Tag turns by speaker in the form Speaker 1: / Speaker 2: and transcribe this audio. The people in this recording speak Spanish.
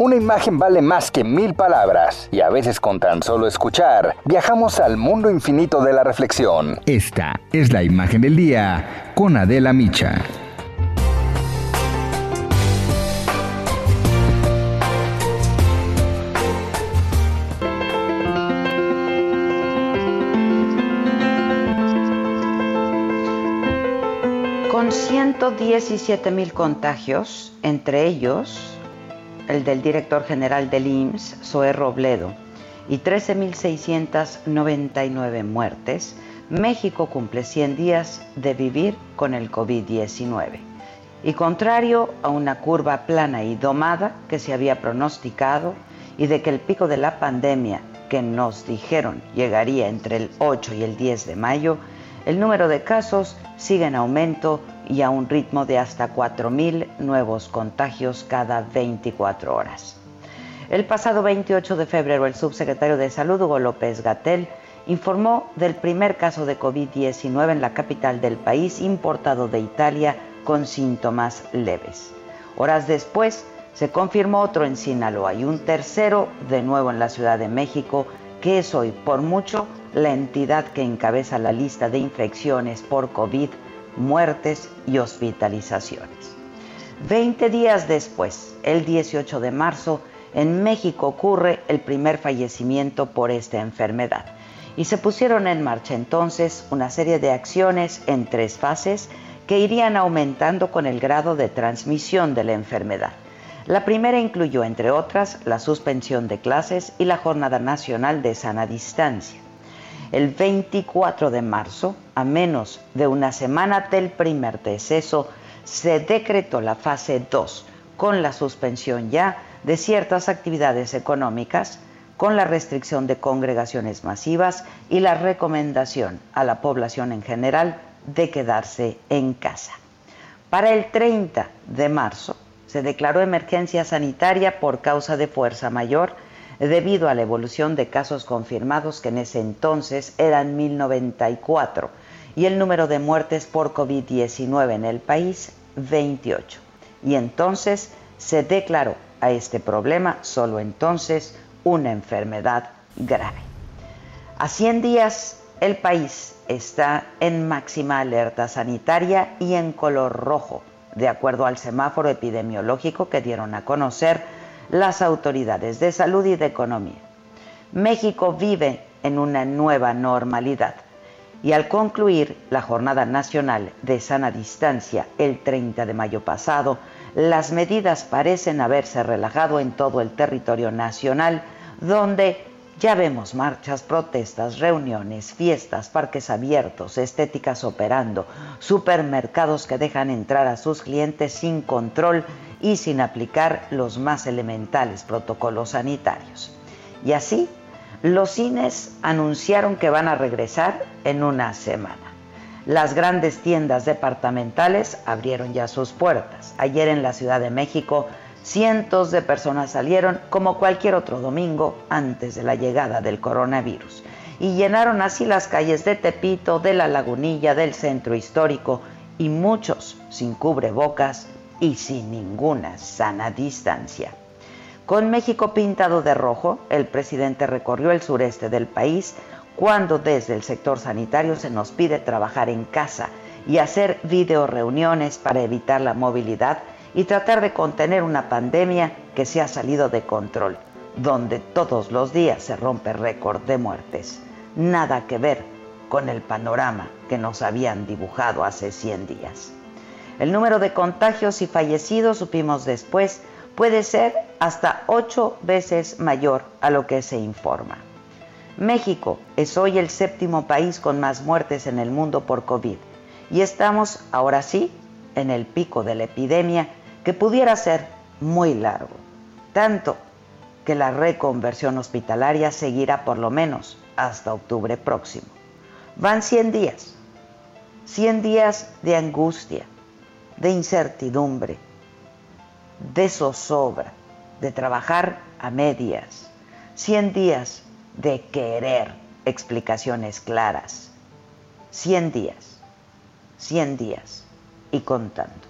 Speaker 1: Una imagen vale más que mil palabras, y a veces con tan solo escuchar, viajamos al mundo infinito de la reflexión.
Speaker 2: Esta es la imagen del día con Adela Micha.
Speaker 3: Con 117 mil contagios, entre ellos el del director general del IMSS, Zoé Robledo, y 13.699 muertes, México cumple 100 días de vivir con el COVID-19. Y contrario a una curva plana y domada que se había pronosticado y de que el pico de la pandemia que nos dijeron llegaría entre el 8 y el 10 de mayo, el número de casos sigue en aumento y a un ritmo de hasta 4.000 nuevos contagios cada 24 horas. El pasado 28 de febrero, el subsecretario de Salud, Hugo López Gatel, informó del primer caso de COVID-19 en la capital del país, importado de Italia, con síntomas leves. Horas después, se confirmó otro en Sinaloa y un tercero de nuevo en la Ciudad de México, que es hoy, por mucho, la entidad que encabeza la lista de infecciones por COVID, muertes y hospitalizaciones. Veinte días después, el 18 de marzo, en México ocurre el primer fallecimiento por esta enfermedad y se pusieron en marcha entonces una serie de acciones en tres fases que irían aumentando con el grado de transmisión de la enfermedad. La primera incluyó, entre otras, la suspensión de clases y la Jornada Nacional de Sana Distancia. El 24 de marzo, a menos de una semana del primer deceso, se decretó la fase 2, con la suspensión ya de ciertas actividades económicas, con la restricción de congregaciones masivas y la recomendación a la población en general de quedarse en casa. Para el 30 de marzo se declaró emergencia sanitaria por causa de fuerza mayor debido a la evolución de casos confirmados que en ese entonces eran 1094 y el número de muertes por COVID-19 en el país 28. Y entonces se declaró a este problema solo entonces una enfermedad grave. A 100 días el país está en máxima alerta sanitaria y en color rojo, de acuerdo al semáforo epidemiológico que dieron a conocer las autoridades de salud y de economía. México vive en una nueva normalidad y al concluir la Jornada Nacional de Sana Distancia el 30 de mayo pasado, las medidas parecen haberse relajado en todo el territorio nacional, donde ya vemos marchas, protestas, reuniones, fiestas, parques abiertos, estéticas operando, supermercados que dejan entrar a sus clientes sin control y sin aplicar los más elementales protocolos sanitarios. Y así, los cines anunciaron que van a regresar en una semana. Las grandes tiendas departamentales abrieron ya sus puertas. Ayer en la Ciudad de México, cientos de personas salieron como cualquier otro domingo antes de la llegada del coronavirus y llenaron así las calles de Tepito, de la Lagunilla, del centro histórico y muchos sin cubrebocas y sin ninguna sana distancia. Con México pintado de rojo, el presidente recorrió el sureste del país cuando desde el sector sanitario se nos pide trabajar en casa y hacer videoreuniones para evitar la movilidad y tratar de contener una pandemia que se ha salido de control, donde todos los días se rompe récord de muertes. Nada que ver con el panorama que nos habían dibujado hace 100 días. El número de contagios y fallecidos, supimos después, puede ser hasta ocho veces mayor a lo que se informa. México es hoy el séptimo país con más muertes en el mundo por COVID y estamos, ahora sí, en el pico de la epidemia que pudiera ser muy largo, tanto que la reconversión hospitalaria seguirá por lo menos hasta octubre próximo. Van 100 días, 100 días de angustia, de incertidumbre, de zozobra, de trabajar a medias, 100 días de querer explicaciones claras, 100 días, 100 días y contando.